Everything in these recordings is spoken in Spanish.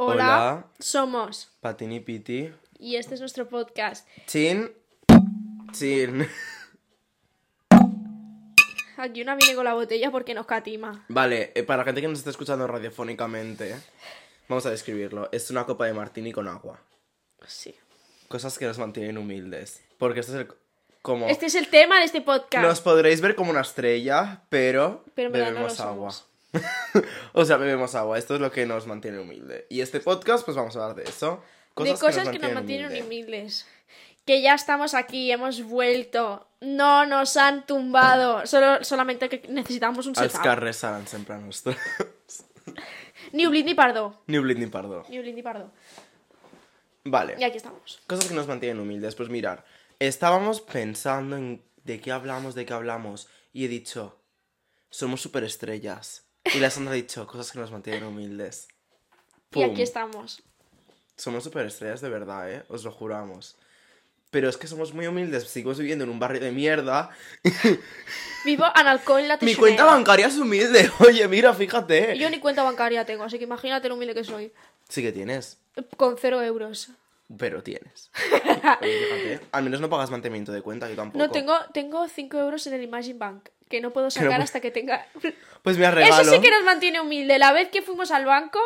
Hola, Hola. somos. Patini Piti. Y este es nuestro podcast. Chin. Chin. Aquí una viene con la botella porque nos catima. Vale, eh, para la gente que nos está escuchando radiofónicamente, vamos a describirlo. Es una copa de martini con agua. Sí. Cosas que nos mantienen humildes. Porque este es el... Como... Este es el tema de este podcast. Nos podréis ver como una estrella, pero, Pero no bebemos lo agua. somos. o sea, bebemos agua. Esto es lo que nos mantiene humilde. Y este podcast, pues vamos a hablar de eso. de cosas que nos mantienen humilde. humildes. Que ya estamos aquí, hemos vuelto. No nos han tumbado. Solo, solamente que necesitamos un Els setup. carrers seran sempre nostres. Ni Oblit ni Pardo. ni oblit ni perdó. Ni Oblit ni Pardo. Vale. Y aquí estamos. Cosas que nos mantienen humildes. Pues mirar, estábamos pensando en de qué hablamos, de qué hablamos. Y he dicho, somos superestrellas. Y la Sandra ha dicho, cosas que nos mantienen humildes. Y Pum. aquí estamos. Somos superestrellas de verdad, ¿eh? Os lo juramos. Pero es que somos muy humildes, seguimos viviendo en un barrio de mierda. Vivo en alcohol en la Mi cuenta bancaria es humilde. Oye, mira, fíjate. Yo ni cuenta bancaria tengo, así que imagínate lo humilde que soy. Sí que tienes, Con cero euros. pero tienes. Oye, fíjate. Al menos no pagas mantenimiento de cuenta, yo tampoco. No, tengo, tengo 5 euros en el Imagine Bank, que no puedo sacar hasta que tenga... Pues me regalo. Eso sí que nos mantiene humilde. La vez que fuimos al banco,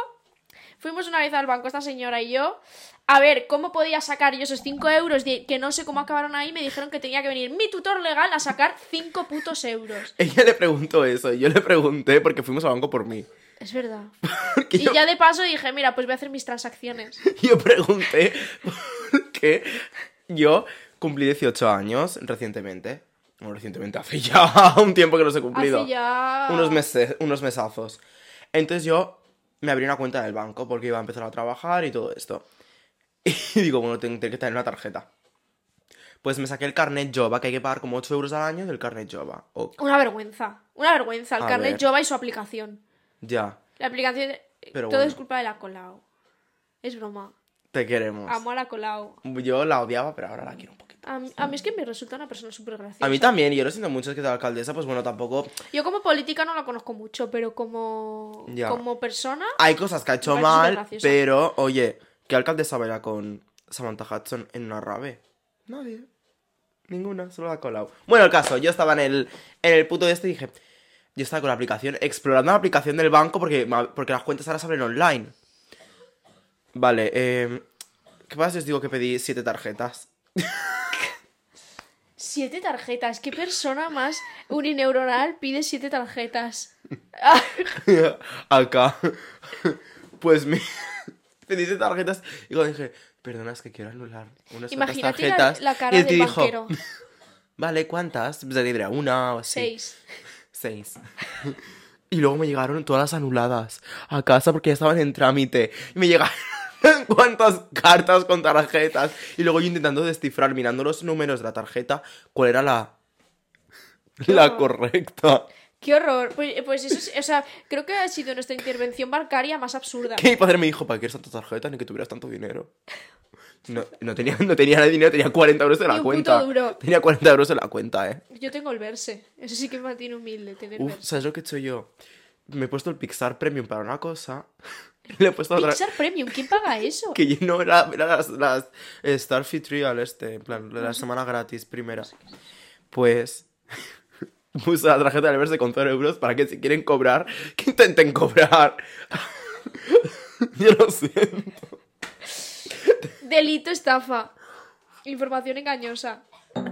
fuimos una vez al banco, esta señora y yo, a ver cómo podía sacar yo esos 5 euros, de- que no sé cómo acabaron ahí, me dijeron que tenía que venir mi tutor legal a sacar 5 putos euros. Ella le preguntó eso, y yo le pregunté porque fuimos al banco por mí. Es verdad. Porque Y yo, ya de paso dije, mira, pues voy a hacer mis transacciones. yo pregunté porque yo cumplí 18 años recientemente. Bueno, recientemente, hace ya un tiempo que los he cumplido. Hace ya... Unos meses, unos mesazos. Entonces yo me abrí una cuenta del banco porque iba a empezar a trabajar y todo esto. Y digo, bueno, tengo, que tener una tarjeta. Pues me saqué el carnet Jova, que hay que pagar como 8 euros al año del carnet Jova. Una vergüenza. Una vergüenza. El A carnet ver. Jova y su aplicación. ya, La aplicación... Pero todo bueno. es culpa de la Colau. Es broma. te queremos. Amo a la Colau. Yo la odiaba, pero ahora la quiero un. A mí, a mí es que me resulta una persona súper graciosa. A mí también, y yo lo siento mucho, es que de alcaldesa, pues bueno, tampoco... Yo como política no la conozco mucho, pero como, Ya. como persona... Hay cosas que ha hecho mal, pero, oye, ¿qué alcaldesa baila con Samantha Hudson en una rave? Nadie. Ninguna, solo la Colau. Bueno, el caso, yo estaba en el, en el puto este y dije... Yo estaba con la aplicación, explorando la aplicación del banco porque, porque las cuentas ahora se abren online. Vale, eh... ¿Qué pasa si os digo que pedí siete tarjetas? Siete tarjetas. ¿Qué persona más unineuronal pide siete tarjetas? Acá. Pues me pedí siete tarjetas y cuando dije, perdona, es que quiero anular unas Imagínate la, tarjetas. la y cara tío del dijo, banquero. Vale, ¿cuántas? Pues le diré una o así. Seis. Seis. Y luego me llegaron todas las anuladas a casa porque ya estaban en trámite. Y me llegaron cuántas cartas con tarjetas. Y luego yo intentando descifrar, mirando los números de la tarjeta, cuál era la, la correcta. Qué horror. Pues, pues eso, es- o sea, creo que ha sido nuestra intervención bancaria más absurda. Que mi padre me dijo, ¿para qué quieres tanta tarjeta ni que tuvieras tanto dinero? No, no tenía, no tenía nada de dinero, tenía 40 euros en la cuenta. puto duro. Tenía 40 euros en la cuenta, eh. Yo tengo el verse. Eso sí que me mantiene humilde, tener Uf, verse. ¿sabes lo que he hecho yo? Me he puesto el Pixar Premium para una cosa. Le he puesto otra. Pixar Premium, ¿quién paga eso? Que yo no era, era las, las eh, Starfit Trial, este, en plan, la semana gratis primera. Pues. Puse la tarjeta del verse con 0 euros para que si quieren cobrar, que intenten cobrar. yo lo siento. Delito estafa. Información engañosa.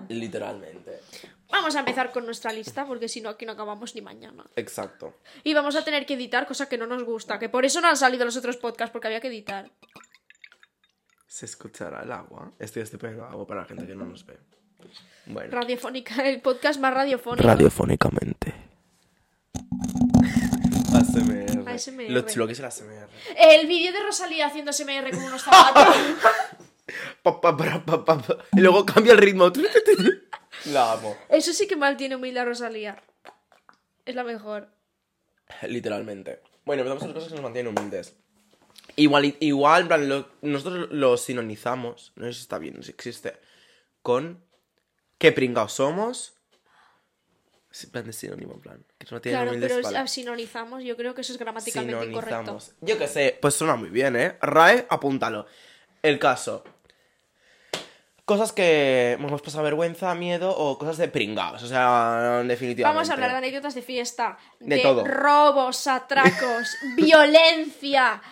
Literalmente. Vamos a empezar con nuestra lista, porque si no, aquí no acabamos ni mañana. Exacto. Y vamos a tener que editar, cosa que no nos gusta. Que por eso no han salido los otros podcasts, porque había que editar. ¿Se escuchará el agua? Estoy, poniendo agua para la gente que no nos ve. Bueno. Radiofónica, el podcast más radiofónico. Radiofónicamente. ASMR. ASMR. Lo chulo que es el ASMR. El vídeo de Rosalía haciendo SMR con unos zapatos. Pa, pa, pa, pa, pa, pa. Y luego cambia el ritmo. La amo. Eso sí que mal tiene humilde a Rosalía. Es la mejor. Literalmente. Bueno, empezamos con las cosas que nos mantienen humildes. Igual, igual en plan, lo- nosotros lo sinonizamos, no sé si está bien, si existe, con qué pringados somos Sí, en plan de sinónimo, en plan. Que no tienen Claro, humildes pero palabras. si sinonizamos, yo creo que eso es gramaticalmente incorrecto. Sinonizamos. Yo qué sé, pues suena muy bien, ¿eh? RAE, apúntalo. El caso. Cosas que hemos pasado vergüenza, miedo o cosas de pringados. O sea, definitivamente. Vamos a hablar de anécdotas de fiesta, De de, todo. robos, atracos, violencia.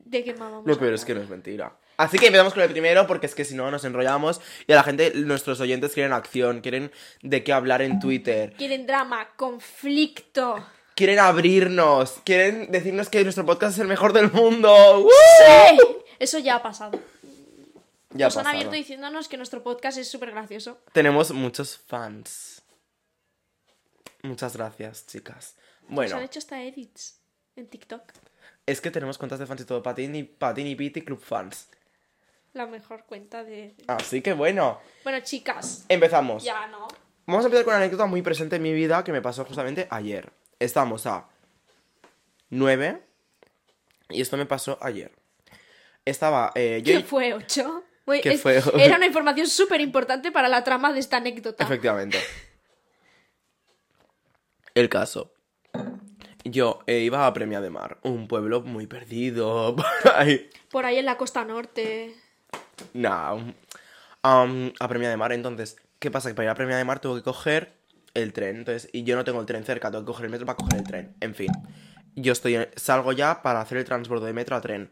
¿De qué más vamos Lo a peor es que no es mentira. Así que empezamos con el primero porque es que si no nos enrollamos y a la gente, nuestros oyentes quieren acción, quieren de qué hablar en Twitter, Quieren drama, conflicto. quieren abrirnos, quieren decirnos que nuestro podcast es el mejor del mundo. ¡Uh! ¡Sí! Eso ya ha pasado. Nos han abierto diciéndonos que nuestro podcast es súper gracioso. Tenemos muchos fans. Muchas gracias, chicas. Bueno. Nos han hecho hasta edits en TikTok. Es que tenemos cuentas de fans y todo. Patini, Patini Piti Club Fans. La mejor cuenta de. Así que bueno. Bueno, chicas. Empezamos. Ya, ¿no? Vamos a empezar con una anécdota muy presente en mi vida que me pasó justamente ayer. Estamos a 9 y esto me pasó ayer. Estaba. Eh, ¿Qué fue 8? Era una información súper importante para la trama de esta anécdota. Efectivamente. El caso. Yo eh, iba a Premia de Mar, un pueblo muy perdido. Por ahí, por ahí en la costa norte. no, um, um, a Premia de Mar, entonces. ¿Qué pasa? Que para ir a Premia de Mar tengo que coger el tren. Entonces, y yo no tengo el tren cerca, tengo que coger el metro para coger el tren. En fin. Yo estoy salgo ya para hacer el transbordo de metro a tren.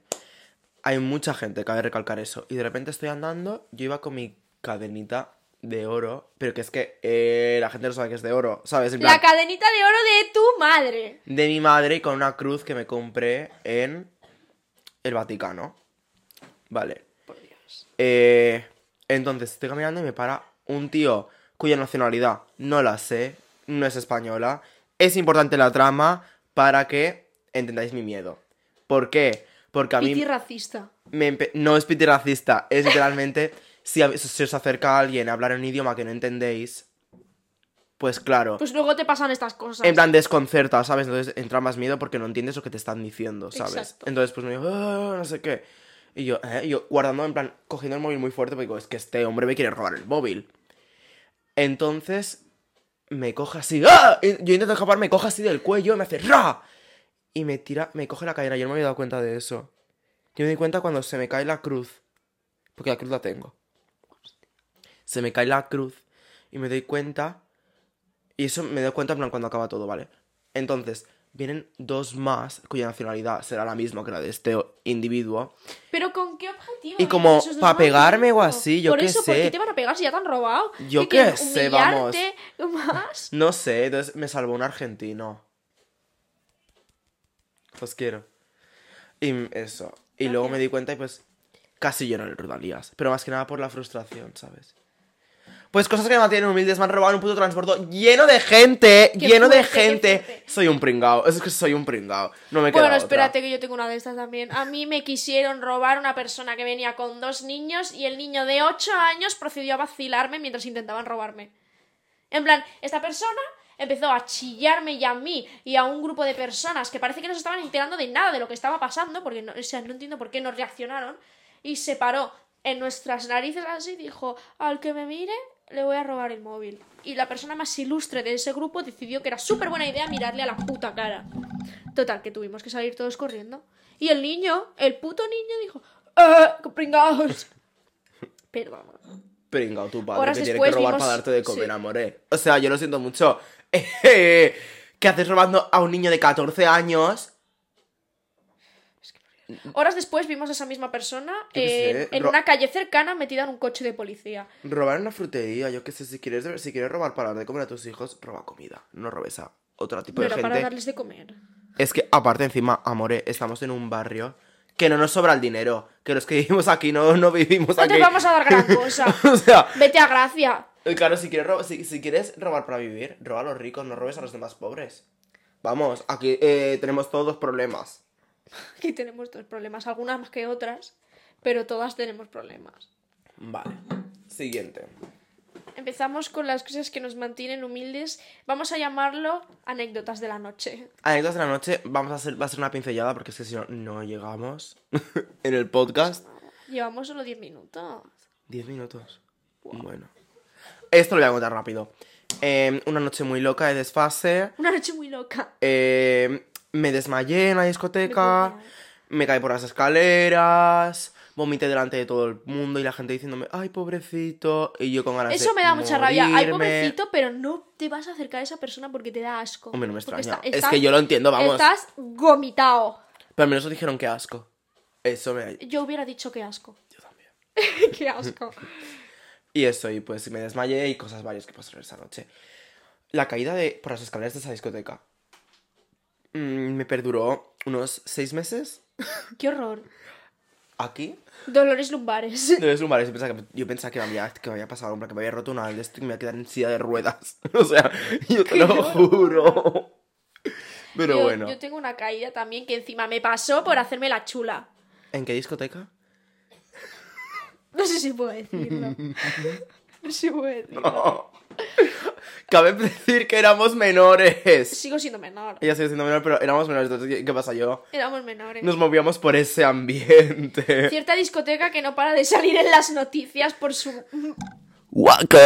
Hay mucha gente, cabe recalcar eso. Y de repente estoy andando, yo iba con mi cadenita de oro, pero que es que eh, la gente no sabe que es de oro, ¿sabes? En plan, La cadenita de oro de tu madre. de mi madre y con una cruz que me compré en el Vaticano. Vale. Por Dios. Eh, entonces estoy caminando y me para un tío cuya nacionalidad no la sé, no es española. Es importante la trama para que entendáis mi miedo. ¿Por qué? Porque a mí Piti racista. me no es piti racista, es literalmente si, a- si os acerca alguien a hablar un idioma que no entendéis, pues claro. Pues luego te pasan estas cosas. En plan desconcerta, ¿sabes? Entonces entra más miedo porque no entiendes lo que te están diciendo, ¿sabes? Exacto. Entonces pues me dijo, "Ah, no sé qué. Y yo, ¿eh? Y yo guardando, en plan, cogiendo el móvil muy fuerte porque digo, es que este hombre me quiere robar el móvil. Entonces me coge así, ¡ah! Yo intento escapar, me coge así del cuello, me hace ¡ra! Y me tira, me coge la cadera, yo no me había dado cuenta de eso. Yo me di cuenta cuando se me cae la cruz. Porque la cruz la tengo. Se me cae la cruz y me doy cuenta y eso me doy cuenta en plan cuando acaba todo, ¿vale? Entonces, vienen dos más cuya nacionalidad será la misma que la de este individuo. Pero ¿con qué objetivo? Y como Esos dos pa' van pegarme o así, yo Por qué eso, ¿por sé. qué te van a pegar si ya te han robado? Yo ¿Qué sé, vamos. más? No sé, entonces me salvó un argentino. Los quiero. Y eso. Y luego me di cuenta y pues casi lloro en el Rodalías. Pero más que nada por la frustración, ¿sabes? Pues cosas que me mantienen humildes, me han robado un puto transbordo lleno de gente, lleno de fuerte, gente. Soy un pringao, es que soy un pringao. No me queda Bueno, otra. espérate que yo tengo una de estas también. A mí me quisieron robar una persona que venía con dos niños y el niño de 8 años procedió a vacilarme mientras intentaban robarme. En plan, esta persona empezó a chillarme y a mí y a un grupo de personas que parece que no se estaban enterando de nada de lo que estaba pasando, porque no, o sea, no entiendo por qué no reaccionaron, y se paró en nuestras narices así y dijo, al que me mire, le voy a robar el móvil. Y la persona más ilustre de ese grupo decidió que era súper buena idea mirarle a la puta cara. Total, que tuvimos que salir todos corriendo. Y el niño, el puto niño dijo, ¡eh, pringaos! Perdón. Pringao tu padre Horas que tiene que robar vimos- para darte de comer, sí. amore. O sea, yo lo siento mucho. ¿Qué haces robando a un niño de 14 años? Horas después vimos a esa misma persona qué en, una calle cercana metida en un coche de policía. Robar en una frutería, yo qué sé, si quieres, si quieres robar para dar de comer a tus hijos, roba comida. No robes a otro tipo Pero de para gente. darles de comer. Es que, aparte, encima, amore, estamos en un barrio que no nos sobra el dinero. Que los que vivimos aquí no, no vivimos No aquí. te vamos a dar gran cosa. o sea, Vete a Gracia. Claro, si quieres, robar, si, si quieres robar para vivir, roba a los ricos, no robes a los demás pobres. Vamos, aquí eh, tenemos todos los problemas. Aquí tenemos dos problemas, algunas más que otras, pero todas tenemos problemas. Vale. Siguiente. Empezamos con las cosas que nos mantienen humildes. Vamos a llamarlo anécdotas de la noche. Anécdotas de la noche, vamos a hacer, va a ser una pincelada porque es que si no, no llegamos en el podcast. Llevamos solo 10 minutos. 10 minutos. Bueno. Esto lo voy a contar rápido. eh, una noche muy loca de desfase. Una noche muy loca. eh, me desmayé en la discoteca. Me Me caí por las escaleras. Vomité delante de todo el mundo y la gente diciéndome, ay, pobrecito. Y yo con ganas de Eso me da mucha rabia. Ay, pobrecito, pero no te vas a acercar a esa persona porque te da asco. Hombre, no me extraña. está- es que yo lo entiendo, vamos. Estás gomitado. Pero al menos os dijeron que asco. Eso me... Yo hubiera dicho que asco. Yo también. Qué asco. Y eso, y pues me desmayé y cosas varias que pasaron esa noche. La caída de por las escaleras de esa discoteca mm, me perduró unos seis meses. Qué horror. Aquí. Dolores lumbares. No es lumbares, yo pensaba que, yo pensaba que, me había, que me había pasado, que me había roto una de esto y me iba a quedar en silla de ruedas. o sea, yo te lo juro. Pero yo, bueno. yo tengo una caída también que encima me pasó por hacerme la chula. ¿En qué discoteca? No sé si puedo decirlo. No sé si puedo decirlo. Cabe decir que éramos menores. Sigo siendo menor. Ella sigue siendo menor, pero éramos menores. Entonces, ¿qué- ¿qué pasa yo? Éramos menores. Nos movíamos por ese ambiente. Cierta discoteca que no para de salir en las noticias por su... ¡Waka!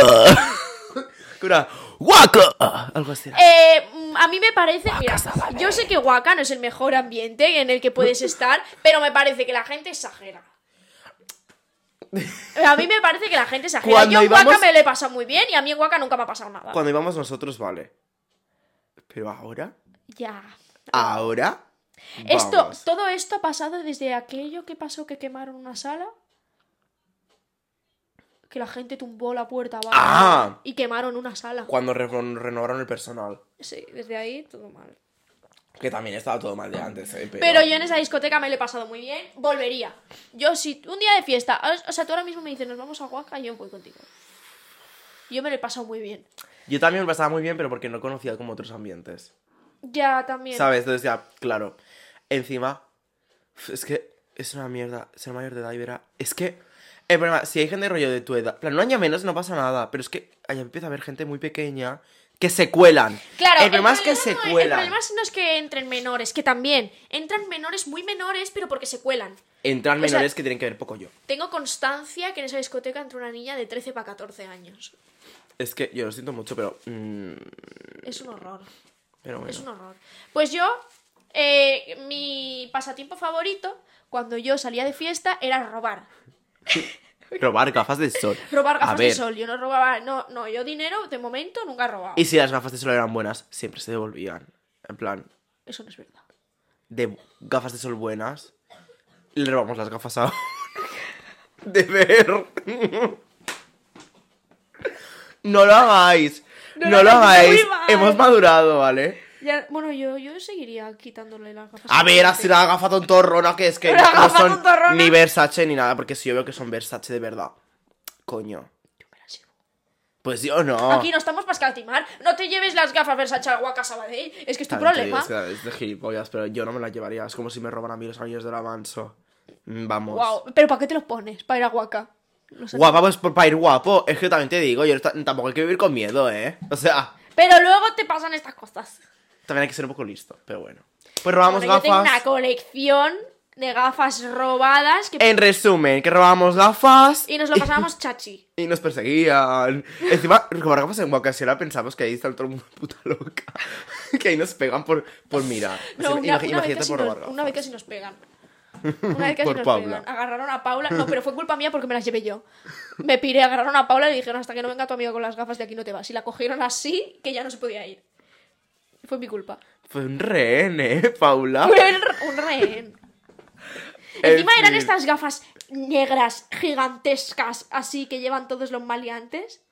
Cura, ¡Waka! Algo así. Eh, a mí me parece... Mira, yo sé que Waka no es el mejor ambiente en el que puedes estar, pero me parece que la gente exagera. A mí me parece que la gente exagera. Cuando yo en íbamos- Waka me lo he pasado muy bien y a mí en Waka nunca me ha pasado nada. Cuando íbamos nosotros, vale. Pero ahora, Ya. ahora. Esto, vamos. todo esto ha pasado desde aquello que pasó que quemaron una sala. Que la gente tumbó la puerta abajo Ah. y quemaron una sala. Cuando re- renovaron el personal. Sí, desde ahí todo mal. Que también estaba todo mal de antes, ¿eh? Pero, Pero yo en esa discoteca me lo he pasado muy bien. Volvería. Yo si un día de fiesta, o sea, tú ahora mismo me dices, nos vamos a Huaca, yo voy contigo. Yo me lo he pasado muy bien. Yo también me lo pasaba muy bien, pero porque no conocía como otros ambientes. Ya, también. ¿Sabes? Entonces ya, claro. Encima, es que es una mierda ser mayor de edad y verá. Es que, el problema, si hay gente rollo de tu edad, plan, un año menos no pasa nada, pero es que ahí empieza a haber gente muy pequeña que se cuelan. Claro, el problema es que se no- El cuelan. problema no es que entren menores, que también entran menores muy menores, pero porque se cuelan. Entran o sea- menores que tienen que ver poco yo. Tengo constancia que en esa discoteca entró una niña de 13 para 14 años. Es que yo lo siento mucho, pero. mm, Es un horror. pero bueno. Es un horror. Pues yo, eh, mi pasatiempo favorito, cuando yo salía de fiesta, era robar. Robar gafas de sol. Robar A gafas ver, de sol. Yo no robaba, no, no, yo dinero de momento nunca he robado. Y si las gafas de sol eran buenas, siempre se devolvían. En plan, Eso no es verdad. de gafas de sol buenas, le robamos las gafas a. de ver. no lo hagáis. No No, lo hagáis. Hemos madurado, ¿vale? Ya- bueno, yo, yo seguiría quitándole las gafas. A la ver, así la gafa tontorrona que es que La no gafa son tontorrona. ni Versace ni nada, porque si yo veo que son Versace de verdad. Coño. Yo me las llevo. Pues yo no. Aquí no estamos para escatimar. No te lleves las gafas Versace al Guaca Sabadell. Es que es tu También te problema. Es, que es de gilipollas, pero yo no me las llevaría. Es como si me roban a mí los anillos de la manso. Mm, Vamos. Wow. Pero ¿para qué te los pones? Para ir a Guaca. No sé. Guapa, pues por- para ir guapo. Es que también te digo, yo ta- tampoco hay que vivir con miedo, ¿eh? O sea, Pero luego te pasan estas cosas. También hay que ser un poco listo, pero bueno. Pues robamos Bueno, yo tengo gafas. una colección de gafas robadas que... En resumen, que robábamos gafas y nos lo pasábamos chachi. y nos perseguían. Encima, robar gafas en Guacasiela pensamos que ahí está todo el mundo puta loca. que ahí nos pegan por, por mirar. No, una, vez imagínate casi por nos, robar gafas. una vez casi nos pegan. Una vez casi Por nos Paula. pegan. Agarraron a Paula. No, pero fue culpa mía porque me las llevé yo. Me piré, agarraron a Paula y le dijeron hasta que no venga tu amigo con las gafas de aquí no te vas. Y la cogieron así que ya no se podía ir. Fue mi culpa. Fue un rehén, ¿eh, Paula? Fue un, rehén. En Encima eran estas gafas negras, gigantescas, así que llevan todos los maleantes.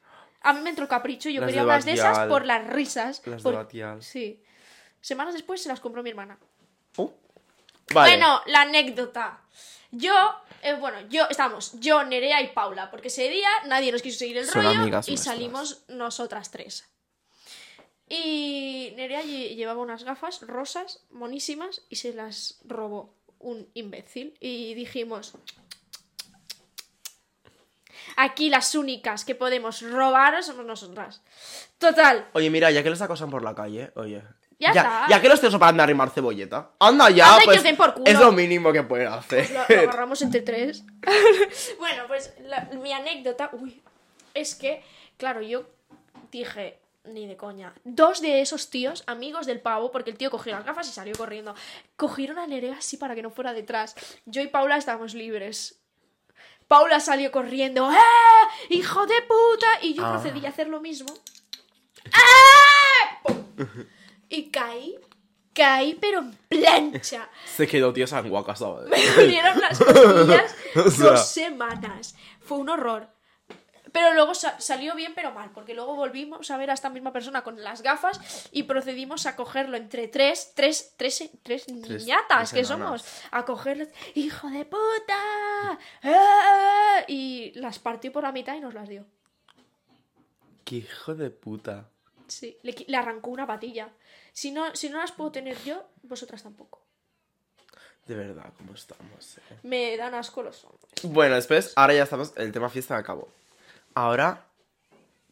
A mí me entró capricho y yo Las quería de unas de esas por las risas. Las de por- Batial. Sí. Semanas después se las compró mi hermana. Uh, Vale. Bueno, la anécdota. Yo, eh, bueno, yo, estábamos, yo, Nerea y Paula, porque ese día nadie nos quiso seguir el Son rollo y nuestras. salimos nosotras tres. Y Nerea lle- llevaba unas gafas rosas, monísimas, y se las robó un imbécil. Y dijimos, aquí las únicas que podemos robar somos nosotras. Total, Oye, mira, ya que los acosan por la calle, oye. Ya está. Ya que los tíos no paran de arrimar cebolleta. Anda ya, Anda que pues. den por culo. Es lo mínimo que pueden hacer. lo, lo agarramos entre tres. bueno, pues la- mi anécdota, uy, es que, claro, yo dije, Ni de coña. Dos de esos tíos, amigos del pavo, porque el tío cogió las gafas y salió corriendo, cogieron a Nerea así para que no fuera detrás. Yo y Paula estábamos libres. Paula salió corriendo. ¡Eh! ¡Hijo de puta! Y yo Ah. procedí a hacer lo mismo. ¡Ah! ¡Pum! Y caí. Caí, pero en plancha. Se quedó tío sanguaca, ¿sabes? Me dolieron las costillas dos semanas. Fue un horror. Pero luego sa- salió bien, pero mal, porque luego volvimos a ver a esta misma persona con las gafas y procedimos a cogerlo entre tres, tres, tres, tres niñatas tres que somos. A cogerlo, ¡hijo de puta! ¡Ah! Y las partió por la mitad y nos las dio. ¡Qué hijo de puta! Sí, le arrancó una patilla. Si no, si no las puedo tener yo, vosotras tampoco. De verdad, ¿cómo estamos? eh? Me dan asco los hombres. Bueno, después, ahora ya estamos, el tema fiesta acabó. Ahora,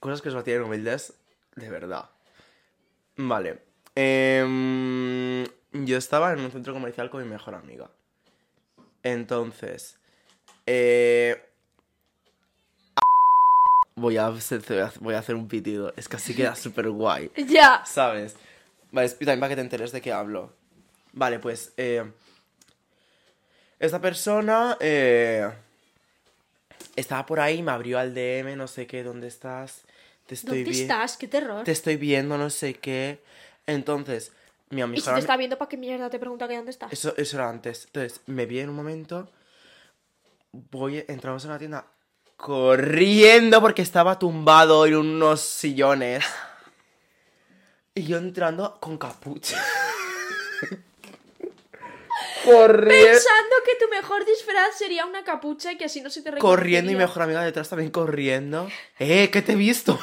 cosas que os tienen humildes, de verdad. Vale. Em, yo estaba en un centro comercial con mi mejor amiga. Entonces, eh, voy, a hacer, voy a hacer un pitido. Es que así queda súper guay. Ya. ¿Sabes? Vale, también para que te enteres de qué hablo. Vale, pues, eh, esta persona eh, estaba por ahí, me abrió al DM, no sé qué, ¿dónde estás? Te estoy ¿Dónde estás? ¡Qué terror! Te estoy viendo, no sé qué. Entonces, mi Y amiga... si te está viendo, ¿para qué mierda te pregunta que dónde estás? Eso, eso era antes. Entonces, me vi en un momento. Voy, entramos en la tienda corriendo porque estaba tumbado en unos sillones. Y yo entrando con capucha. corriendo. Pensando que tu mejor disfraz sería una capucha y que así no se te Corriendo y mi reconocería. mejor amiga detrás también corriendo. ¡Eh, que te he visto!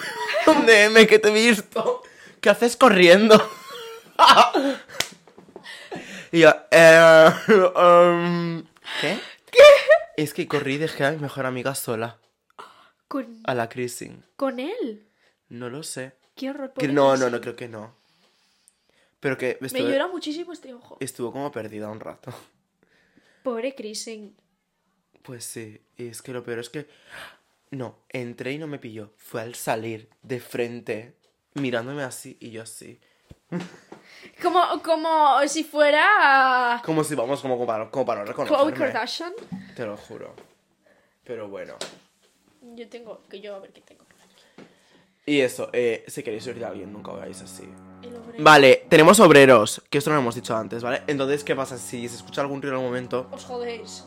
Un DM, que te he visto. ¿Qué haces corriendo? y yo, eh, um, ¿Qué? Es que corrí y dejé a mi mejor amiga sola. ¿Con, A la Chrising. con él. No lo sé. Qué horror. Que no, no, no, creo que no. Pero que Me llora muchísimo este ojo. estuvo como perdida un rato. Pobre Krisen. Pues sí, y es que lo peor es que... No, entré y no me pilló. Fue al salir de frente, mirándome así y yo así. Como, como si fuera Como si vamos como, como para, como para no Khloe reconocerme. Kardashian. Te lo juro. Pero bueno. Yo tengo, que yo a ver qué tengo. Y eso, eh, si queréis oír de alguien, nunca hagáis así. Vale, tenemos obreros, que esto no lo hemos dicho antes, ¿vale? Entonces, ¿qué pasa? Si se escucha algún ruido en algún momento, Os jodéis.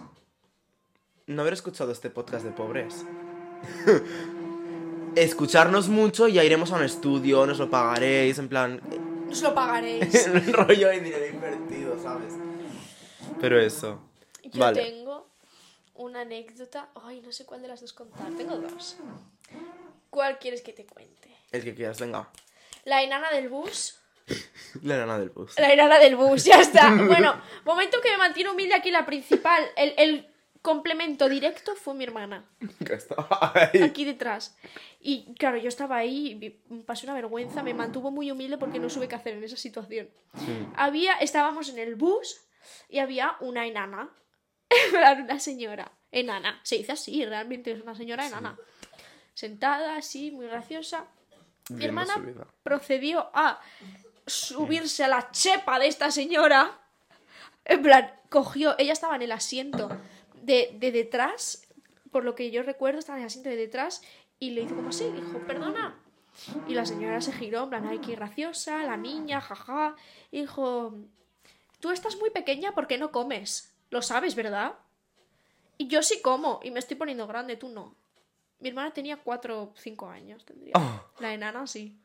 no haber escuchado este podcast de pobres. Escucharnos mucho y ya iremos a un estudio, nos lo pagaréis, en plan... Os lo pagaréis. el rollo de dinero invertido, ¿sabes? Pero eso. Yo vale. tengo una anécdota. Ay, no sé cuál de las dos contar. Tengo dos. ¿Cuál quieres que te cuente? El que quieras, venga. La enana del bus. La nana del bus. La enana del bus, ya está. Bueno, momento que me mantiene humilde aquí la principal. El, el complemento directo fue mi hermana. Que estaba ahí. Aquí detrás. Y claro, yo estaba ahí, y pasé una vergüenza, me mantuvo muy humilde porque no supe qué hacer en esa situación. Había, estábamos en el bus y había una enana. Una señora. Enana. Se dice así, realmente es una señora enana. Sentada así, muy graciosa. Mi hermana procedió a subirse a la chepa de esta señora. En plan, cogió, ella estaba en el asiento de, de detrás, por lo que yo recuerdo, estaba en el asiento de detrás y le hizo como así, dijo, perdona. Y la señora se giró, en plan, ay, qué graciosa, la niña, jaja. Y dijo, tú estás muy pequeña, ¿por qué no comes? Lo sabes, ¿verdad? Y yo sí como, y me estoy poniendo grande, tú no. Mi hermana tenía cuatro o cinco años, tendría. Oh. La enana sí.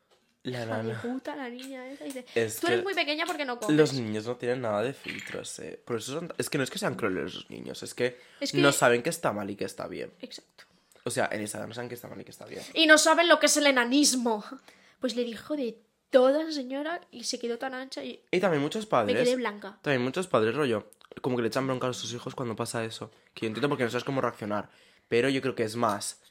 La Hija de nana. puta, la niña esa. Dice, Es tú eres muy pequeña porque no comes. Los niños no tienen nada de filtros, eh. Por eso son- Es que no es que sean crueles los niños, es que, Es que- no saben que está mal y que está bien. Exacto. O sea, en esa edad no saben que está mal y que está bien. Y no saben lo que es el enanismo. Pues le dijo de toda señora y se quedó tan ancha y Y también muchos me padres. quedé blanca. También muchos padres, rollo, como que le echan bronca a sus hijos cuando pasa eso. Que yo entiendo porque no sabes cómo reaccionar. Pero yo creo que es más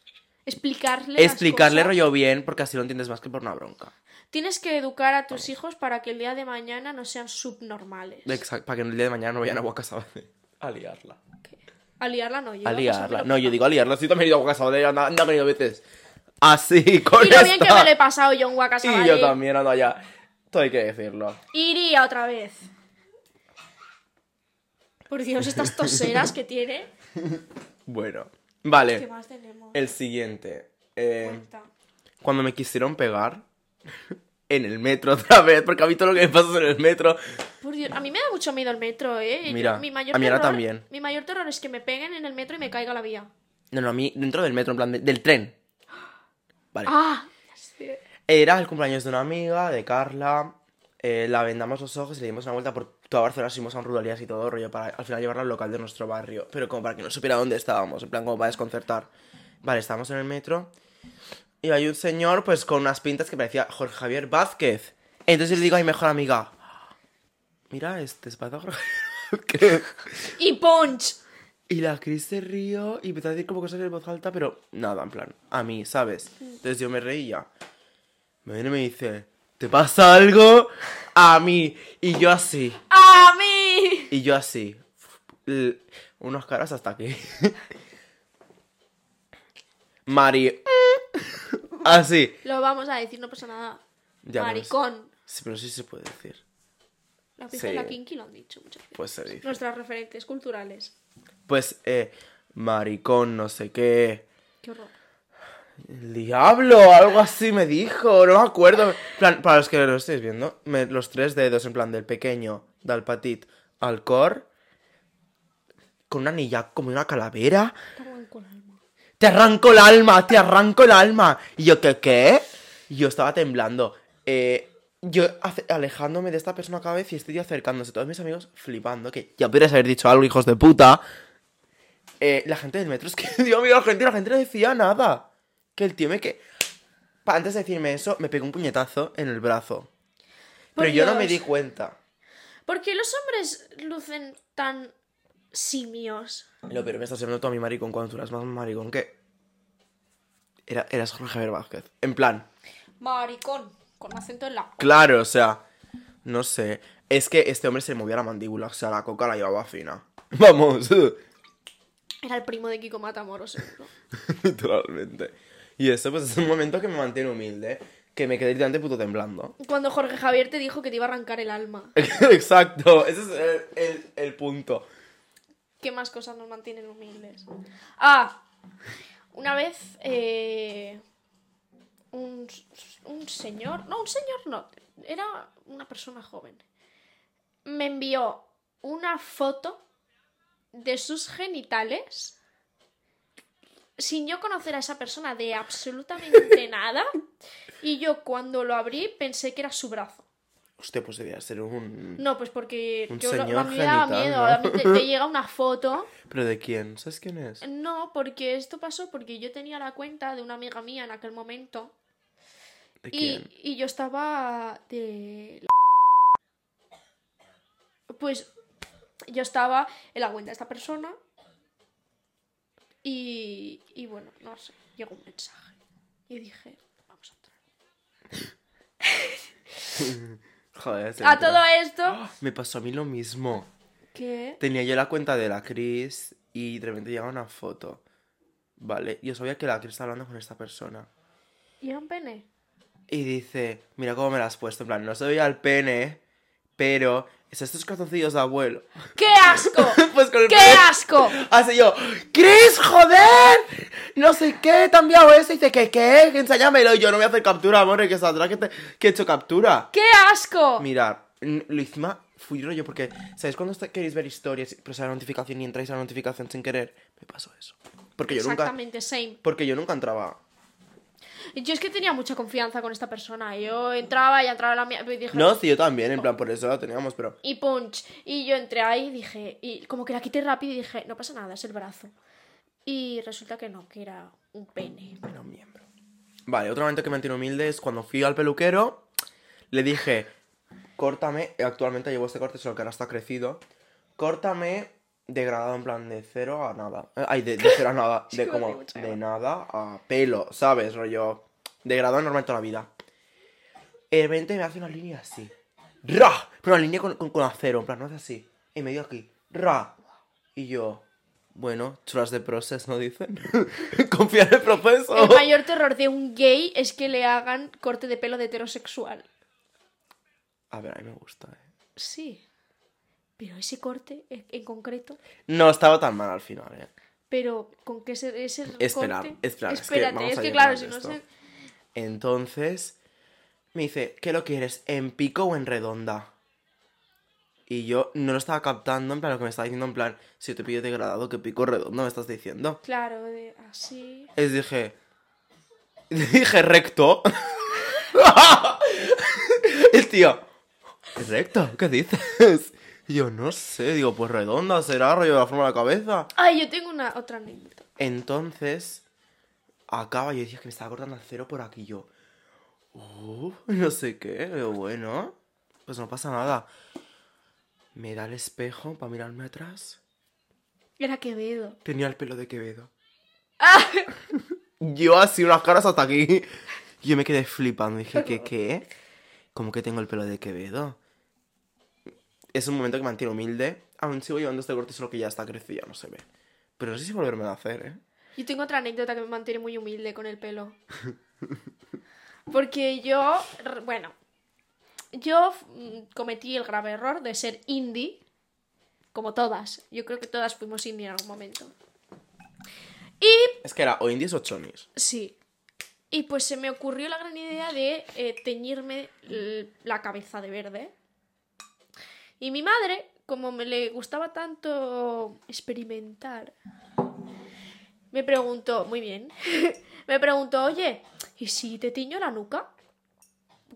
Explicarle. las explicarle cosas. rollo bien porque así lo entiendes más que por una bronca. Tienes que educar a tus hijos para que el día de mañana no sean subnormales. Exacto, para que el día de mañana no vayan a Guacasabade a liarla. A liarla no, yo A liarla. No, yo digo a liarla. Sí, también he ido a Guacasabade, anda, anda, han ido veces. Así, con Y lo bien que me lo he pasado yo en Waka Y yo también ando allá. Todo hay que decirlo. Iría otra vez. Por Dios, estas toseras que tiene. Bueno. ¿Qué Vale. más tenemos? El siguiente. Eh, cuando me quisieron pegar en el metro otra vez, porque a mí todo lo que me pasa es en el metro. Por Dios, a mí me da mucho miedo el metro, ¿eh? Yo- Mira, mi mayor a mí ahora terror- también. Mi mayor terror es que me peguen en el metro y me caiga la vía. No, no, a mí dentro del metro, en plan de- del tren. Vale. ¡Ah! ya sé. Era el cumpleaños de una amiga, de Carla. eh, la vendamos los ojos y le dimos una vuelta por toda Barcelona, fuimos a un ruralías y todo, rollo, para al final llevarla al local de nuestro barrio. Pero como para que no supiera dónde estábamos, en plan, como para desconcertar. Vale, estábamos en el metro. Y hay un señor, pues, con unas pintas que parecía Jorge Javier Vázquez. Entonces le digo a mi mejor amiga: Mira, este es para Jorge Javier Vázquez. Y Punch. Y la Cris se rió y empezó a decir como cosas en voz alta, pero nada, en plan, a mí, ¿sabes? Entonces yo me reía. Me viene y me dice, ¿te pasa algo? A mí. Y yo así. Y yo así. Unos caras hasta aquí. Mari. Así. Lo vamos a decir, no pasa nada. Ya. Maricón. Sí, pero sí se puede decir. La pija Sí. y la kinky lo han dicho muchas veces. Pues se dice. Nuestras referentes culturales. Pues, eh, maricón, no sé qué. Qué horror. El diablo, algo así me dijo, no me acuerdo. Plan, para los que lo estéis viendo, me- los tres dedos, en plan, del pequeño, del petit al cor, con una anilla como una calavera. Te arranco el alma. Te arranco el alma, te arranco el alma. Y yo, ¿qué qué? Y yo estaba temblando. Eh, yo alejándome de esta persona cada vez y tío acercándose. Todos mis amigos flipando, que ya podrías haber dicho algo, hijos de puta. Eh, la gente del metro, es que, Dios mío, la gente, la gente no decía nada. Que el tío me que... Pa- Antes de decirme eso, me pegó un puñetazo en el brazo. Por Pero yo no me di cuenta. ¿Por qué los hombres lucen tan simios? Lo pero me estás llamando tú a mi maricón cuando tú eras más maricón que... Era, eras Jorge Javier Vázquez. En plan... Maricón. Con acento en la. Claro, o sea, no sé. Es que este hombre se le movía la mandíbula, o sea, la coca la llevaba fina. Vamos, Era el primo de Kiko Matamoros, seguro. literalmente. Y eso, pues es un momento que me mantiene humilde, que me quedé literalmente puto temblando. Cuando Jorge Javier te dijo que te iba a arrancar el alma. Exacto, ese es el, el- el punto. ¿Qué más cosas nos mantienen humildes? Ah, una vez eh, un, un señor, no, un señor no, era una persona joven, me envió una foto de sus genitales sin yo conocer a esa persona de absolutamente nada y yo cuando lo abrí pensé que era su brazo. Hostia, pues debía ser un... No, pues porque Un yo lo- a mí me daba miedo. ¿no? A mí te, te llega una foto. ¿Pero de quién? ¿Sabes quién es? No, porque esto pasó porque yo tenía la cuenta de una amiga mía en aquel momento. ¿De Y, quién? y yo estaba de... Pues yo estaba en la cuenta de esta persona. Y, y bueno, no sé, llegó un mensaje. Y dije. Joder, se A todo esto, ¡Ah! Me pasó a mí lo mismo. que... Tenía yo la cuenta de la Cris y de repente llega una foto. Vale, yo sabía que la Cris estaba hablando con esta persona. ¿Y era un pene? Y dice, mira cómo me la has puesto. En plan, no se veía el pene, pero es estos calzoncillos de abuelo. ¡Qué asco! pues con el ¡Qué pene- asco! Así yo, ¡Cris, joder! No sé qué, te ha enviado eso. Y dice, ¿qué, qué? Enséñamelo. Y yo no voy a hacer captura, amor, que saldrá que, te- que he hecho captura. ¡Qué asco! Mirad, n- lo encima fui rollo porque, ¿sabéis cuando está- queréis ver historias, pero sale la notificación y entráis a la notificación sin querer? Me pasó eso. Porque yo nunca, Exactamente, same. porque yo nunca entraba. Yo es que tenía mucha confianza con esta persona. Yo entraba y entraba la mía. Y dije, No, sí, yo también, en plan, por eso la teníamos, pero... Y punch. Y yo entré ahí y dije. Y como que la quité rápido y dije, no pasa nada, es el brazo. Y resulta que no, que era un pene. Era un miembro. Vale, otro momento que me mantiene humilde es cuando fui al peluquero, le dije, córtame, actualmente llevo este corte, solo que ahora está crecido, córtame degradado en plan de cero a nada. Eh, Ay, de, de cero a nada, de como de nada a pelo, ¿sabes? Rollo, degradado normal toda la vida. De repente me hace una línea así. ¡Ra! Pero una línea con, con, con acero, en plan, no hace así. Y me dio aquí. ¡Ra! Y yo, Bueno, trust the process, ¿no dicen? Confía en el proceso. El mayor terror de un gay es que le hagan corte de pelo de heterosexual. A ver, a mí me gusta, eh. Sí. Pero ese corte en concreto. No estaba tan mal al final, eh. Pero con que ese, ese Espera, corte... espera, es que Espérate, vamos es a que, llegar claro, si no sé... Entonces, me dice, ¿qué lo quieres? ¿En pico o en redonda? Y yo no lo estaba captando, en plan, lo que me estaba diciendo, en plan, si yo te pillo degradado, ¿qué pico redondo me estás diciendo? Claro, de así... Es dije. Dije recto. El tío. ¿Recto? ¿Qué dices? Y yo no sé, digo, pues redonda será, rollo de la forma de la cabeza. Ay, yo tengo una otra anécdota. Entonces, acaba, yo decía que me estaba cortando el cero por aquí. Yo, uh, no sé qué, pero bueno, pues no pasa nada. Me da el espejo para mirarme atrás. Era Quevedo. Tenía el pelo de Quevedo. Yo así, unas caras hasta aquí. Yo me quedé flipando. Dije, ¿qué, qué? ¿Cómo que tengo el pelo de Quevedo? Es un momento que me mantiene humilde. Aún sigo llevando este corte, solo que ya está crecido, ya no se ve. Pero no sé si volverme a hacer, ¿eh? Yo tengo otra anécdota que me mantiene muy humilde con el pelo. Porque yo, bueno, yo mm, cometí el grave error de ser indie, como todas. Yo creo que todas fuimos indie en algún momento. Y Es que era o indies o chonis. sí. Y pues se me ocurrió la gran idea de eh, teñirme la cabeza de verde. Y mi madre, como me le gustaba tanto experimentar, me preguntó, muy bien, me preguntó, oye, ¿y si te tiño la nuca?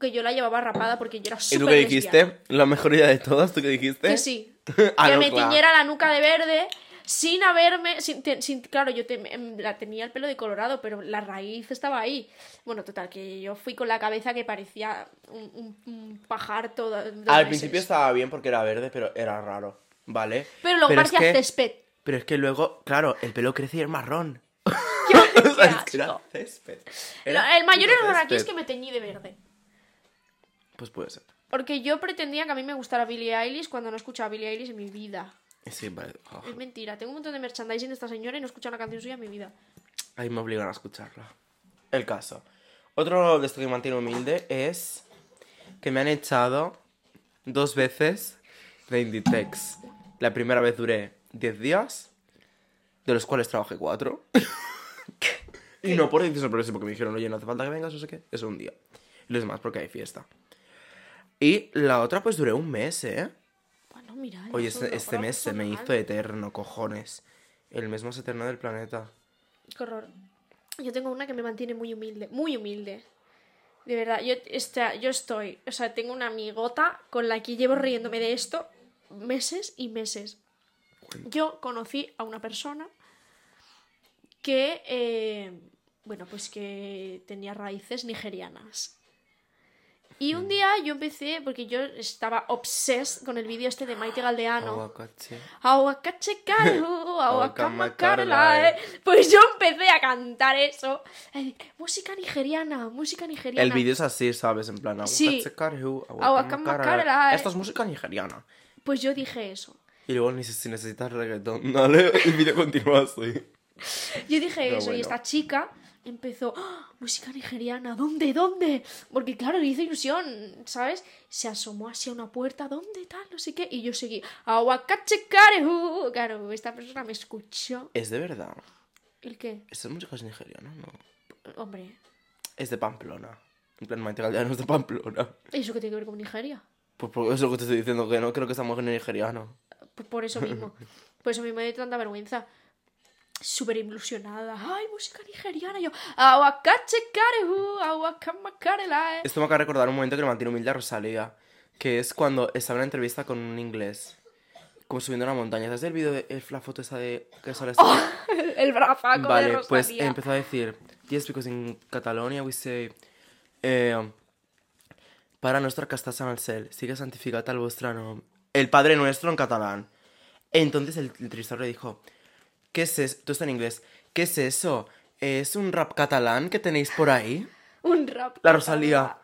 Porque yo la llevaba rapada porque yo era ¿Y súper tú qué lesbiana. dijiste? La mejor idea de todas, ¿tú qué dijiste? Que sí. Ah, que no, me claro. tiñera la nuca de verde sin haberme. Sin, sin- claro, yo te- em, la tenía el pelo de colorado, pero la raíz estaba ahí. Bueno, total, que yo fui con la cabeza que parecía un, un- un pajar todo. Al principio estaba bien porque era verde, pero era raro, ¿vale? Pero luego es parecía que- césped. Pero es que luego, claro, el pelo crece y es marrón. ¡Qué, O sea, es que qué era césped. Era El mayor error aquí es que me teñí de verde. Pues puede ser. Porque yo pretendía que a mí me gustara Billie Eilish cuando no escuchaba Billie Eilish en mi vida. Sí, vale. Ah, Es mentira, tengo un montón de merchandising de esta señora y no he escuchado una canción suya en mi vida. Ahí me obligan a escucharla. El caso. Otro de esto que me mantiene humilde es que me han echado dos veces de Inditex. La primera vez duré 10 días, de los cuales trabajé 4. y no por decisión progresiva, porque me dijeron, oye, no hace falta que vengas, no sé qué, es un día. Y los demás porque hay fiesta. Y la otra, pues duré un mes, ¿eh? Bueno, mira. Oye, este, este mes se me hizo eterno, cojones. El mes más eterno del planeta. Qué horror. Yo tengo una que me mantiene muy humilde, muy humilde. De verdad, yo, esta, yo estoy, o sea, tengo una amigota con la que llevo riéndome de esto meses y meses. Yo conocí a una persona que, eh, bueno, pues que tenía raíces nigerianas. Y Mm. un día yo empecé, porque yo estaba obsessed con el vídeo este de Maite Galdeano. Aguacate. Aguacache caru, aguacama Aguacamacarelae. carelae. Pues yo empecé a cantar eso. Eh, Música nigeriana, música nigeriana. El vídeo es así, ¿sabes? En plan, Sí. aguacate carhu, Aguacamacarelae. aguacamacarelae. Esto es música nigeriana. Pues yo dije eso. Y luego ni si si necesitas reggaetón, dale, el vídeo continúa así. Yo dije Pero eso y bueno. esta chica empezó, "Ah, música nigeriana, ¿dónde, dónde? Porque claro, le hizo ilusión, ¿sabes? Se asomó hacia una puerta, ¿dónde tal? No sé qué. Y yo seguí, aguacache caru. Claro, esta persona me escuchó. Es de verdad. ¿El qué? ¿Esta música es nigeriana? No. Hombre, Es de Pamplona. En plan, Maite Galdeano es de Pamplona. ¿eso qué tiene que ver con Nigeria? Pues por eso que te estoy diciendo, que no creo que esta mujer es nigeriano. Pues por eso mismo. Por eso mismo me dio tanta vergüenza. Súper ilusionada. ¡Ay, música nigeriana! Yo, aguacache carehu, aguacama carelae. Esto me acaba de recordar un momento que le mantiene humilde a Rosalía. Que es cuando estaba en una entrevista con un inglés. Como subiendo una montaña. ¿Sabes el vídeo de el- la foto esa de que sale así? El brazaco de Vale, Rosalía. pues empezó a decir, yes, because in Catalonia we say, eh, para nuestra casta San Alcel, sigue santificada al vuestro nom. El Padre Nuestro en catalán. Entonces el entrevistador le dijo, ¿qué es eso? Tú está en inglés. ¿Qué es eso? ¿Es un rap catalán que tenéis por ahí? Un rap. La Rosalía.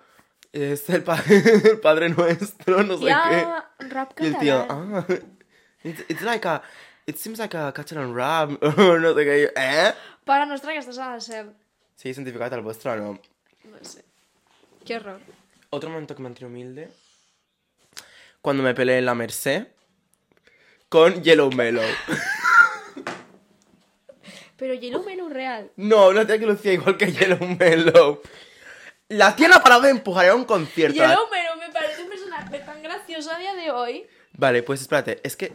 Es el, pa- el Padre Nuestro, no sé Ya, rap qué. Y el tío, catalán. ah, it's, it's like a, It seems like a catch and rap. no sé què. Eh? Para nuestra que estás a ser. Sí, científicamente al vuestro no. No sé. Qué horror. Otro momento que me mantiene humilde. Cuando me peleé en la Merced con Yellow Mellow. Pero Yellow Mellow real. No, una tía que lucía igual que Yellow Mellow. La tía no ha parado de empujar a un concierto. La- Yellow Mellow me parece un personaje tan gracioso a día de hoy. Vale, pues espérate, es que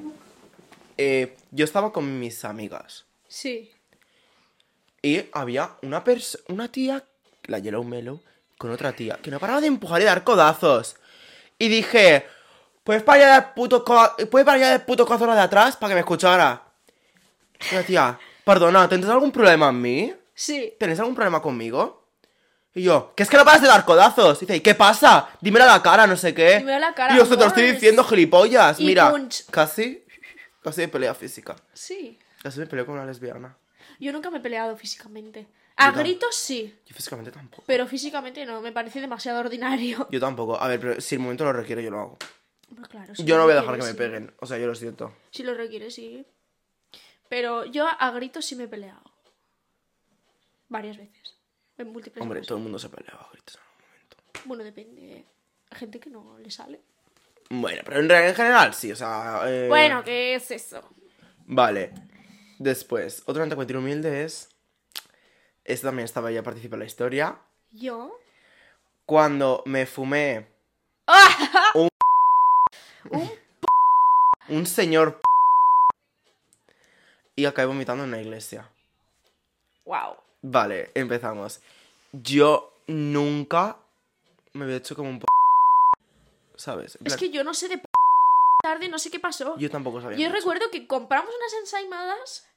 eh, yo estaba con mis amigas Sí. y había una pers una tía, la Yellow Mellow, con otra tía que no paraba de empujar y dar codazos. Y dije, ¿puedes parar ya del puto, co ¿puedes parar ya del puto codazo la de atrás para que me escuchara? La tía, perdona, ¿tendrás algún problema en mí? Sí. ¿Tenéis algún problema conmigo? Y yo, que es que no paras de dar codazos. Y dice, ¿y qué pasa? Dímelo a la cara, no sé qué. Dímelo a la cara, Y yo, "Se te lo estoy amor". diciendo, gilipollas. Y Mira, punch. casi, casi de pelea física. Sí. Casi me peleó con una lesbiana. Yo nunca me he peleado físicamente. A Yo tam- gritos sí, Yo físicamente tampoco. pero físicamente no. Me parece demasiado ordinario. Yo tampoco. A ver, pero si el momento lo requiere, yo lo hago. Pues claro, si Yo lo no voy a dejar que me sí. peguen. O sea, yo lo siento. Si lo requiere, sí. Pero yo a gritos sí me he peleado. Varias veces. En múltiples Hombre, todo el mundo se peleaba a gritos en algún momento. Bueno, depende. Hay gente que no le sale. Bueno, pero en, en general sí, o sea... eh, Bueno, ¿qué es eso? Vale. Después, otro tiene humilde es... Este también estaba ya participando en la historia. ¿Yo? Cuando me fumé Un un señor y acabé vomitando en una iglesia. Wow. Vale, empezamos. Yo nunca me había hecho como un p... ¿Sabes? Es que yo no sé de p tarde, no sé qué pasó. Yo tampoco sabía. Yo mucho. recuerdo que compramos unas ensaimadas.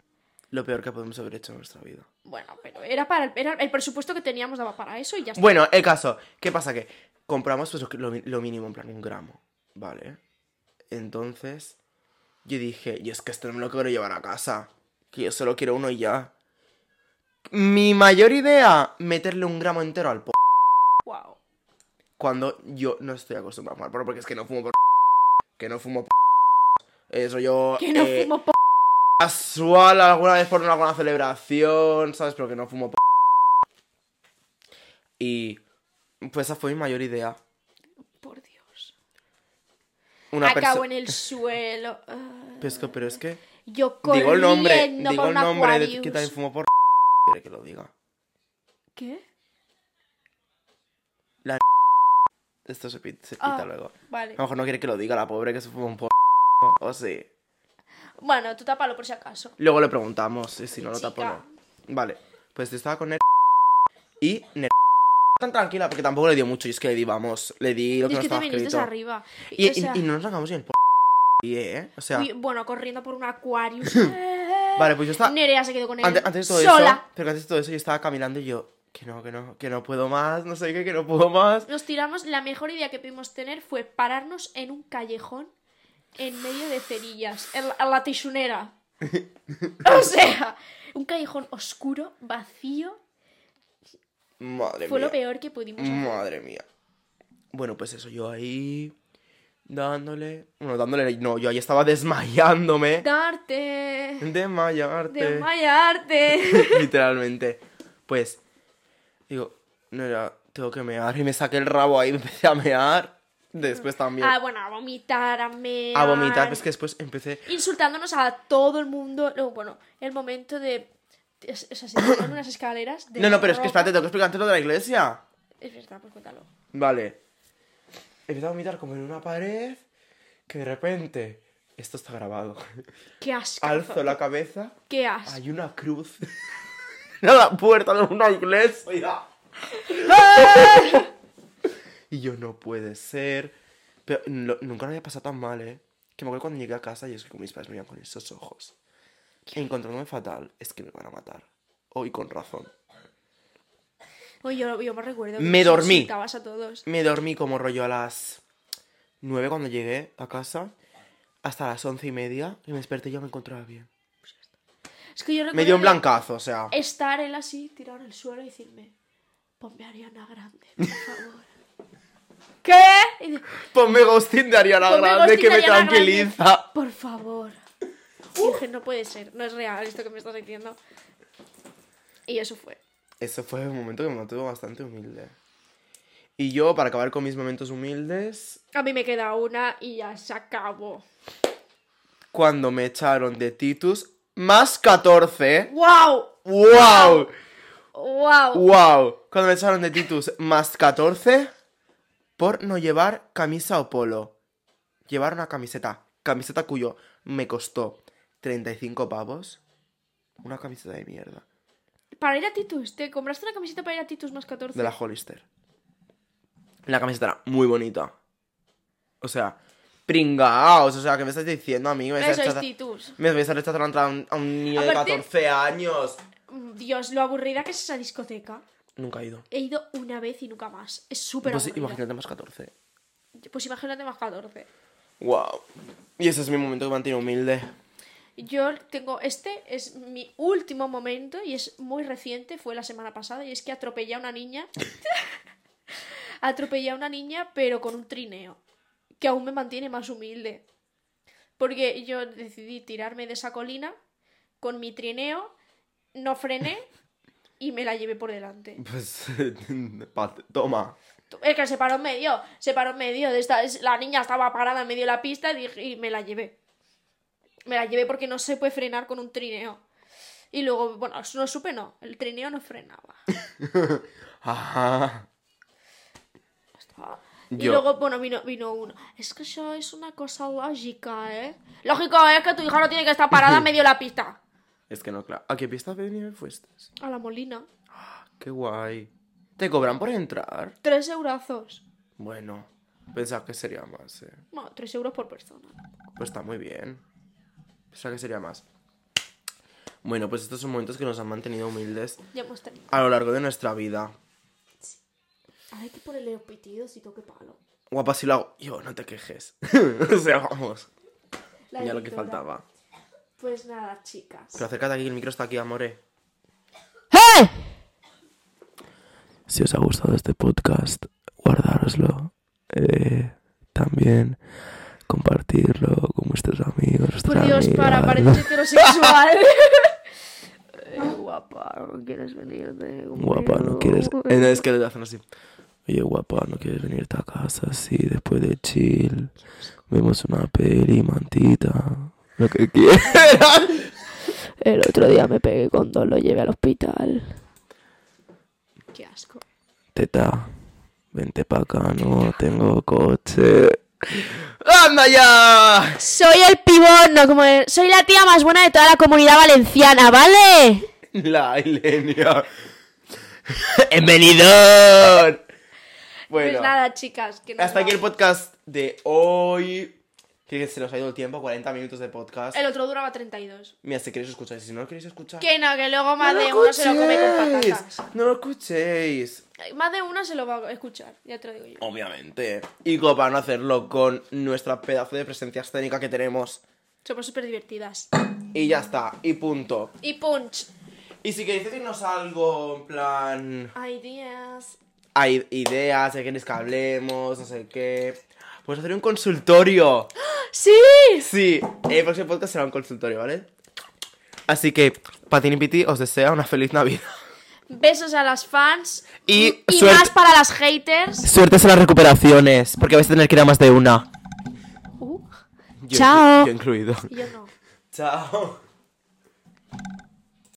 Lo peor que podemos haber hecho en nuestra vida. Bueno, pero era para el, era el presupuesto que teníamos daba para eso y ya está. Bueno, el caso. ¿Qué pasa? Que compramos pues, lo, lo mínimo, en plan un gramo. ¿Vale? Entonces, yo dije, y es que esto no me lo quiero llevar a casa. Que yo solo quiero uno y ya. Mi mayor idea, meterle un gramo entero al p... Wow. Cuando yo no estoy acostumbrado a fumar porque es que no fumo por... Que no fumo p... Eso yo... Que no eh, fumo p casual alguna vez por alguna celebración, ¿sabes? Pero que no fumo p... Y... Pues esa fue mi mayor idea. Una Acabo en el suelo. Ah. Pero es que, pero es que... Yo corriendo Digo el nombre, digo el nombre de que también fumo por... Quiere que lo diga. ¿Qué? Esto se, pi- se quita Ah, luego. Vale. A lo mejor no quiere que lo diga la pobre que se fuma un por... O sí. Bueno, tú tápalo por si acaso. Luego le preguntamos y si no lo tapo no. Vale, pues yo estaba con Ner... Y Ner... Tan tranquila porque tampoco le dio mucho y es que le di, vamos, le di lo que es nos que te estaba viniste escrito. arriba. Y, o sea, y- y no nos sacamos ni el p... ¿eh? O sea, fui- bueno, corriendo por un Aquarius. vale, pues yo estaba... Nerea se quedó con él. Antes, antes de todo sola. eso, pero antes de todo eso yo estaba caminando y yo, que no, que no, que no puedo más, no sé qué, que no puedo más. Nos tiramos. La mejor idea que pudimos tener fue pararnos en un callejón en medio de cerillas. En la, en la tisunera. o sea, un callejón oscuro, vacío. Madre Fue mía. lo peor que pudimos hacer. Madre mía. Bueno, pues eso, yo ahí dándole, bueno, dándole, no, yo ahí estaba desmayándome. Darte. Desmayarte. Desmayarte. Literalmente. Pues, digo, no era, tengo que mear. Y me saqué el rabo ahí, me empecé a mear. Después también. ah, bueno, a vomitar, a mear. a vomitar, pues que después empecé. Insultándonos a todo el mundo. Luego, bueno, el momento de. Es- O sea, se tiraron unas escaleras. De No, no, pero es que espérate, tengo que explicarte lo de la iglesia. Es verdad, pues cuéntalo. Vale. Empecé a vomitar como en una pared. Que de repente. Esto está grabado. Qué asco. Alzo la cabeza. Qué asco. Hay una cruz. en la puerta de una iglesia. y yo, no puede ser. Pero nunca me había pasado tan mal, ¿eh? Que me acuerdo cuando llegué a casa y es que con mis padres me veían con esos ojos. Encontrándome fatal, es que me van a matar. Hoy con razón. Oye, yo, yo me recuerdo. que Me nos dormí. insultabas a todos. Me dormí como rollo a las 9 cuando llegué a casa. Hasta las once y media. Y me desperté y ya me encontraba bien. Es que yo recuerdo. Me dio un blancazo, o sea. Estar él así, tirado en el suelo y decirme: Ponme Ariana Grande, por favor. ¿Qué? Y Ponme ghosting de Ariana Ponme Grande que me Ariana Grande, tranquiliza. Por favor. Y dije, no puede ser, no es real esto que me estás diciendo. Y eso fue. Ese fue un momento que me mantuvo bastante humilde. Y yo, para acabar con mis momentos humildes, A mí me queda una y ya se acabó. cuando me echaron de Titus, más 14. ¡Wow! ¡Wow! ¡Wow! ¡Wow! Cuando me echaron de Titus, más 14 por no llevar camisa o polo. Llevar una camiseta. Camiseta cuyo me costó 35 pavos. Una camiseta de mierda. Para ir a Titus, ¿te compraste una camiseta para ir a Titus más 14? De la Hollister. La camiseta era muy bonita. O sea, pringaos. O sea, que me estás diciendo a mí? Me Eso es Titus. me vais a rechazar a un, a un niño de Aparte- 14 años. Dios, lo aburrida que es esa discoteca. Nunca he ido. He ido una vez y nunca más. Es súper Pues aburrida. imagínate más 14. Pues imagínate más 14. Wow. Y ese es mi momento que me mantiene humilde. Yo tengo, este es mi último momento y es muy reciente, fue la semana pasada, y es que atropellé a una niña. atropellé a una niña, pero con un trineo, que aún me mantiene más humilde. Porque yo decidí tirarme de esa colina con mi trineo, no frené y me la llevé por delante. Pues. Toma. Es que se paró en medio, se paró en medio de esta. es- La niña estaba parada en medio de la pista y, dije- y me la llevé. Me la llevé porque no se puede frenar con un trineo. Y luego, bueno, no supe, no. El trineo no frenaba. Ajá. Estaba- Y Yo- luego, bueno, vino, vino uno. Es que eso es una cosa lógica, ¿eh? Lógico es que tu hija no tiene que estar parada en medio de la pista. Es que no, claro. ¿A qué pista de nieve fuiste? A la molina. Qué guay. ¿Te cobran por entrar? Tres eurazos. Bueno, pensaba que sería más, eh. Bueno, tres euros por persona. Pues está muy bien. Pensaba que sería más. Bueno, pues estos son momentos que nos han mantenido humildes Ya hemos terminado. a lo largo de nuestra vida. Hay que ponerle los pitidos y toque palo. Guapa, si lo hago yo, no te quejes. o sea, vamos. La Ya lo que faltaba. Pues nada, chicas. Pero acércate aquí, el micro está aquí, amore. ¡Eh! Si os ha gustado este podcast, guardároslo. Eh, también compartirlo con vuestros amigos. Por Dios, para, pareces heterosexual. Eh, guapa, ¿no quieres venirte Guapa, no quieres. Eh, no, es que le hacen así. Oye, guapa, no quieres venirte a casa así después de chill. Vemos una peli, mantita. Lo que quieras. El otro día me pegué con dos, lo llevé al hospital. Qué asco. Teta, vente pa' acá, no tengo coche. ¡Anda ya! Soy el pibón, no como el- Soy la tía más buena de toda la comunidad valenciana, ¿vale? La Ilenia. ¡Bienvenido! Bueno, Pues nada, chicas. Que nos hasta aquí el vamos. podcast de hoy. Que se nos ha ido el tiempo, 40 minutos de podcast. El otro duraba 32. Mira, si queréis escuchar, si no lo queréis escuchar. Que no, que luego más ¡No de uno se lo come con patatas. No lo escuchéis. Más de uno se lo va a escuchar, ya te lo digo yo. Obviamente. Y como para no hacerlo con nuestra pedazo de presencia escénica que tenemos. Somos súper divertidas. Y ya está, y punto. Y punch. Y si queréis decirnos algo, en plan. Ideas. Hay ideas, de queréis que hablemos, no sé qué. Pues hacer un consultorio. ¡Sí! Sí, el próximo podcast será un consultorio, ¿vale? Así que, Patini Piti os desea una feliz Navidad. Besos a las fans. Y y suerte- más para las haters. Suertes en las recuperaciones, porque vais a tener que ir a más de una. Uh, Yo- Chao. Yo incluido. y yo no. Chao.